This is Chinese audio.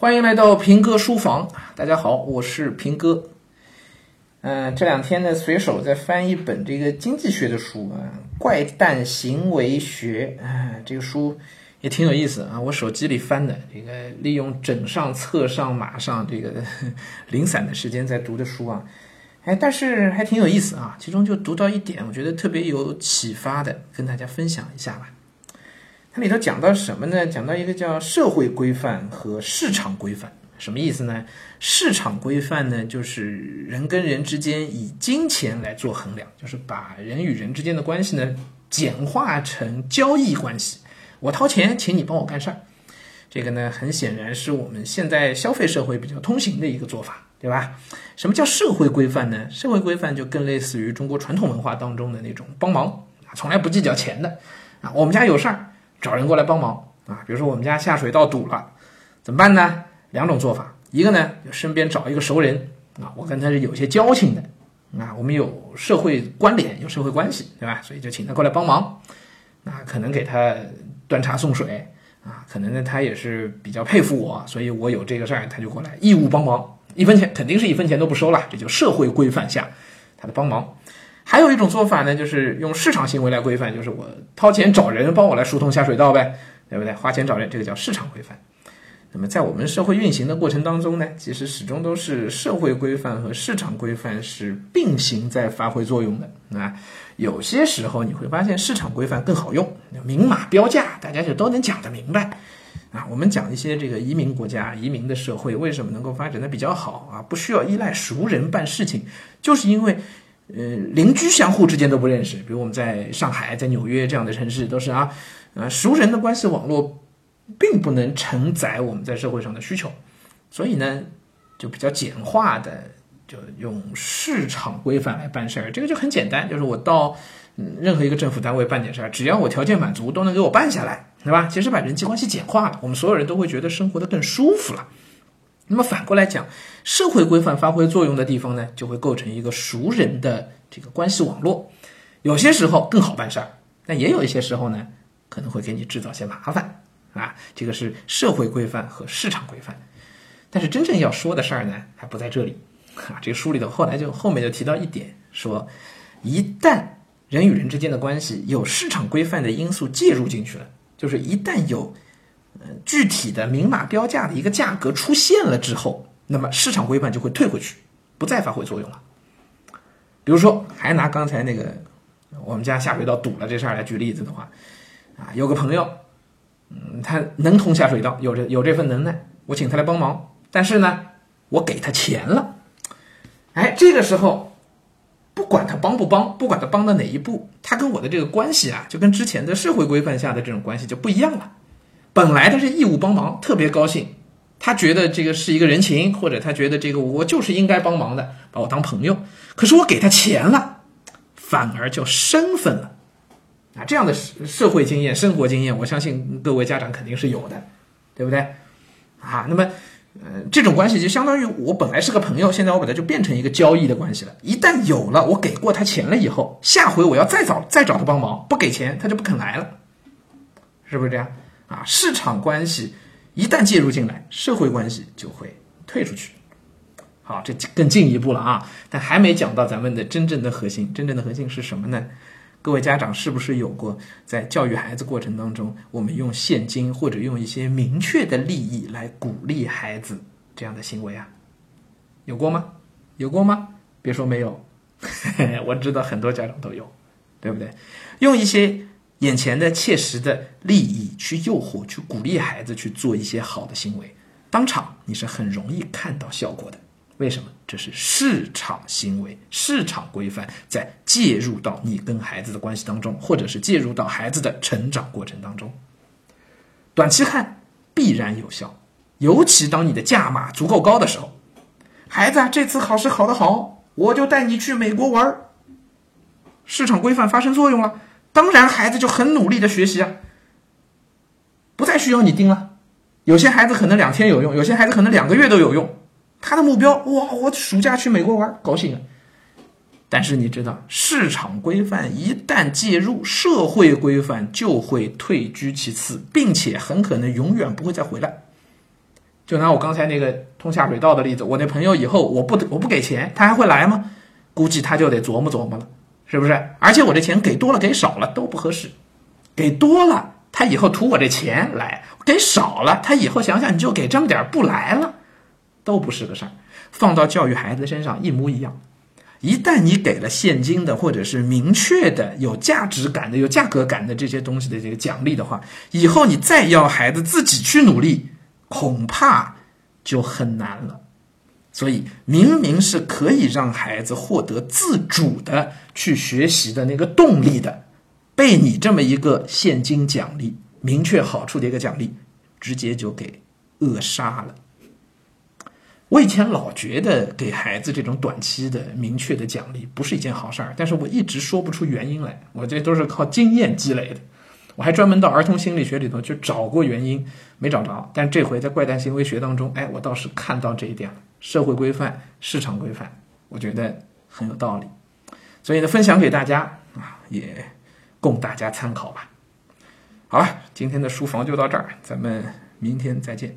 欢迎来到平哥书房，大家好，我是平哥。嗯，这两天呢，随手在翻一本这个经济学的书啊，《怪诞行为学》啊，这个书也挺有意思啊。我手机里翻的，这个利用枕上、侧上、马上这个 零散的时间在读的书啊，哎，但是还挺有意思啊。其中就读到一点，我觉得特别有启发的，跟大家分享一下吧。它里头讲到什么呢？讲到一个叫社会规范和市场规范，什么意思呢？市场规范呢，就是人跟人之间以金钱来做衡量，就是把人与人之间的关系呢简化成交易关系。我掏钱，请你帮我干事儿。这个呢，很显然是我们现在消费社会比较通行的一个做法，对吧？什么叫社会规范呢？社会规范就更类似于中国传统文化当中的那种帮忙，从来不计较钱的啊。我们家有事儿。找人过来帮忙啊，比如说我们家下水道堵了，怎么办呢？两种做法，一个呢就身边找一个熟人啊，我跟他是有些交情的啊，我们有社会关联，有社会关系，对吧？所以就请他过来帮忙，那可能给他端茶送水啊，可能呢他也是比较佩服我，所以我有这个事儿他就过来义务帮忙，一分钱肯定是一分钱都不收了，这就社会规范下他的帮忙。还有一种做法呢，就是用市场行为来规范，就是我掏钱找人帮我来疏通下水道呗，对不对？花钱找人，这个叫市场规范。那么在我们社会运行的过程当中呢，其实始终都是社会规范和市场规范是并行在发挥作用的啊。有些时候你会发现市场规范更好用，明码标价，大家就都能讲得明白啊。我们讲一些这个移民国家、移民的社会为什么能够发展的比较好啊？不需要依赖熟人办事情，就是因为。呃，邻居相互之间都不认识，比如我们在上海、在纽约这样的城市，都是啊，呃，熟人的关系网络，并不能承载我们在社会上的需求，所以呢，就比较简化的，就用市场规范来办事儿，这个就很简单，就是我到任何一个政府单位办点事儿，只要我条件满足，都能给我办下来，对吧？其实把人际关系简化了，我们所有人都会觉得生活的更舒服了。那么反过来讲，社会规范发挥作用的地方呢，就会构成一个熟人的这个关系网络，有些时候更好办事儿，但也有一些时候呢，可能会给你制造些麻烦啊。这个是社会规范和市场规范，但是真正要说的事儿呢，还不在这里啊。这个书里头后来就后面就提到一点，说一旦人与人之间的关系有市场规范的因素介入进去了，就是一旦有。具体的明码标价的一个价格出现了之后，那么市场规范就会退回去，不再发挥作用了。比如说，还拿刚才那个我们家下水道堵了这事儿来举例子的话，啊，有个朋友，嗯，他能通下水道，有这有这份能耐，我请他来帮忙，但是呢，我给他钱了，哎，这个时候，不管他帮不帮，不管他帮到哪一步，他跟我的这个关系啊，就跟之前的社会规范下的这种关系就不一样了。本来他是义务帮忙，特别高兴，他觉得这个是一个人情，或者他觉得这个我就是应该帮忙的，把我当朋友。可是我给他钱了，反而叫身份了，啊，这样的社会经验、生活经验，我相信各位家长肯定是有的，对不对？啊，那么，呃，这种关系就相当于我本来是个朋友，现在我把它就变成一个交易的关系了。一旦有了我给过他钱了以后，下回我要再找再找他帮忙，不给钱他就不肯来了，是不是这样？啊，市场关系一旦介入进来，社会关系就会退出去。好，这更进一步了啊！但还没讲到咱们的真正的核心。真正的核心是什么呢？各位家长是不是有过在教育孩子过程当中，我们用现金或者用一些明确的利益来鼓励孩子这样的行为啊？有过吗？有过吗？别说没有，我知道很多家长都有，对不对？用一些。眼前的切实的利益去诱惑、去鼓励孩子去做一些好的行为，当场你是很容易看到效果的。为什么？这是市场行为、市场规范在介入到你跟孩子的关系当中，或者是介入到孩子的成长过程当中。短期看必然有效，尤其当你的价码足够高的时候，孩子，这次考试考得好，我就带你去美国玩儿。市场规范发生作用了。当然，孩子就很努力的学习啊，不再需要你盯了。有些孩子可能两天有用，有些孩子可能两个月都有用。他的目标，哇，我暑假去美国玩，高兴啊。但是你知道，市场规范一旦介入，社会规范就会退居其次，并且很可能永远不会再回来。就拿我刚才那个通下水道的例子，我那朋友以后我不我不给钱，他还会来吗？估计他就得琢磨琢磨了，是不是？而且我这钱给多了给少了都不合适，给多了他以后图我这钱来，给少了他以后想想你就给这么点不来了，都不是个事儿。放到教育孩子身上一模一样。一旦你给了现金的，或者是明确的、有价值感的、有价格感的这些东西的这个奖励的话，以后你再要孩子自己去努力，恐怕就很难了。所以，明明是可以让孩子获得自主的去学习的那个动力的，被你这么一个现金奖励、明确好处的一个奖励，直接就给扼杀了。我以前老觉得给孩子这种短期的明确的奖励不是一件好事儿，但是我一直说不出原因来。我这都是靠经验积累的。我还专门到儿童心理学里头去找过原因，没找着。但这回在怪诞行为学当中，哎，我倒是看到这一点了：社会规范、市场规范，我觉得很有道理。所以呢，分享给大家啊，也供大家参考吧。好了，今天的书房就到这儿，咱们明天再见。